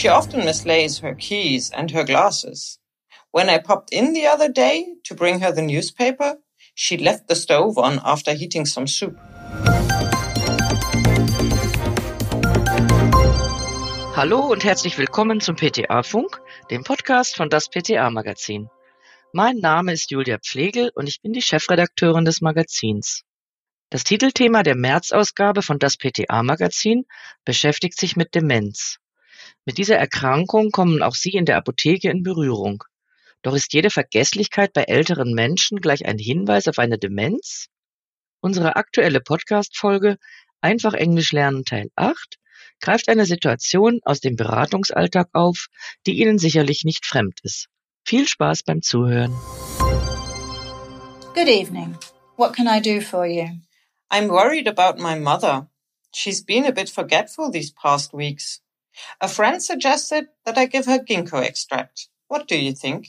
She often mislays her keys and her glasses. When I popped in the other day to bring her the newspaper, she left the stove on after heating some soup. Hallo und herzlich willkommen zum PTA-Funk, dem Podcast von das PTA-Magazin. Mein Name ist Julia Pflegel und ich bin die Chefredakteurin des Magazins. Das Titelthema der März-Ausgabe von das PTA-Magazin beschäftigt sich mit Demenz. Mit dieser Erkrankung kommen auch Sie in der Apotheke in Berührung. Doch ist jede Vergesslichkeit bei älteren Menschen gleich ein Hinweis auf eine Demenz? Unsere aktuelle Podcast-Folge Einfach Englisch lernen Teil 8 greift eine Situation aus dem Beratungsalltag auf, die Ihnen sicherlich nicht fremd ist. Viel Spaß beim Zuhören. Good evening. What can I do for you? I'm worried about my mother. She's been a bit forgetful these past weeks. A friend suggested that I give her ginkgo extract. What do you think?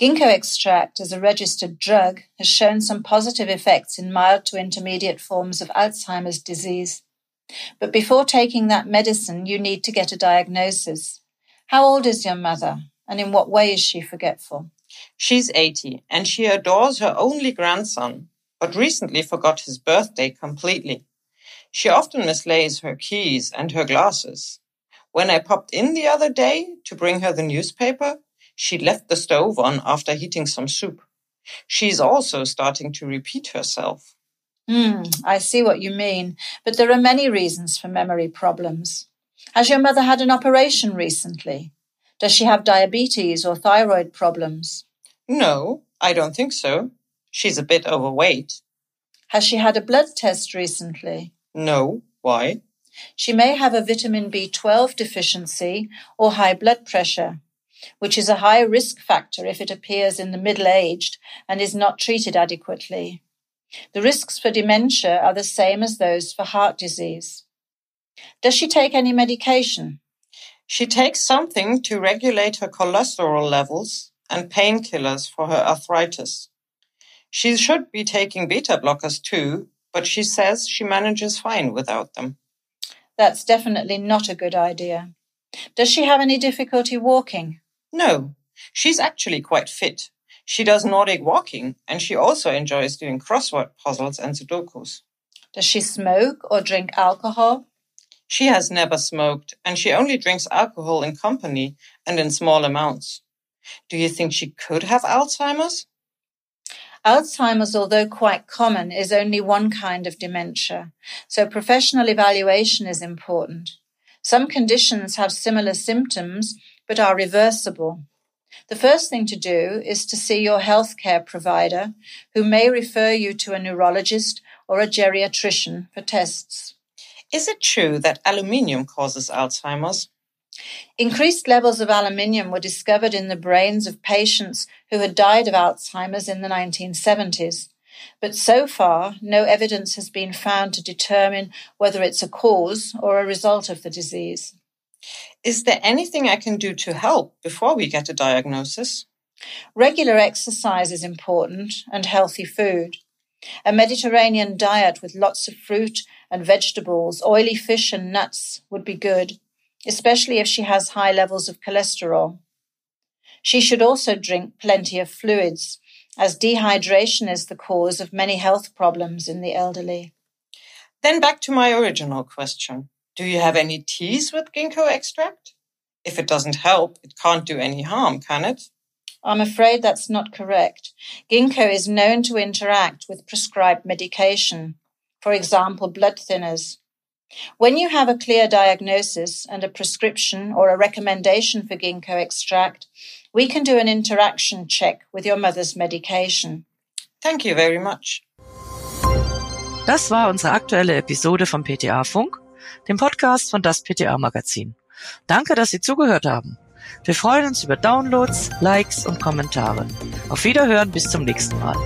Ginkgo extract as a registered drug has shown some positive effects in mild to intermediate forms of Alzheimer's disease. But before taking that medicine, you need to get a diagnosis. How old is your mother, and in what way is she forgetful? She's 80 and she adores her only grandson, but recently forgot his birthday completely. She often mislays her keys and her glasses. When I popped in the other day to bring her the newspaper, she left the stove on after heating some soup. She's also starting to repeat herself. Hmm, I see what you mean, but there are many reasons for memory problems. Has your mother had an operation recently? Does she have diabetes or thyroid problems? No, I don't think so. She's a bit overweight. Has she had a blood test recently? No, why? She may have a vitamin B12 deficiency or high blood pressure, which is a high risk factor if it appears in the middle aged and is not treated adequately. The risks for dementia are the same as those for heart disease. Does she take any medication? She takes something to regulate her cholesterol levels and painkillers for her arthritis. She should be taking beta blockers too, but she says she manages fine without them. That's definitely not a good idea. Does she have any difficulty walking? No, she's actually quite fit. She does Nordic walking and she also enjoys doing crossword puzzles and Sudokus. Does she smoke or drink alcohol? She has never smoked and she only drinks alcohol in company and in small amounts. Do you think she could have Alzheimer's? Alzheimer's, although quite common, is only one kind of dementia, so professional evaluation is important. Some conditions have similar symptoms but are reversible. The first thing to do is to see your healthcare provider, who may refer you to a neurologist or a geriatrician for tests. Is it true that aluminium causes Alzheimer's? Increased levels of aluminium were discovered in the brains of patients who had died of Alzheimer's in the 1970s. But so far, no evidence has been found to determine whether it's a cause or a result of the disease. Is there anything I can do to help before we get a diagnosis? Regular exercise is important and healthy food. A Mediterranean diet with lots of fruit and vegetables, oily fish and nuts would be good, especially if she has high levels of cholesterol. She should also drink plenty of fluids, as dehydration is the cause of many health problems in the elderly. Then back to my original question. Do you have any teas with ginkgo extract? If it doesn't help, it can't do any harm, can it? I'm afraid that's not correct. Ginkgo is known to interact with prescribed medication, for example, blood thinners. When you have a clear diagnosis and a prescription or a recommendation for ginkgo extract, we can do an interaction check with your mother's medication. Thank you very much. Das war unsere aktuelle Episode vom PTA Funk. dem Podcast von das PTA Magazin. Danke, dass Sie zugehört haben. Wir freuen uns über Downloads, Likes und Kommentare. Auf Wiederhören bis zum nächsten Mal.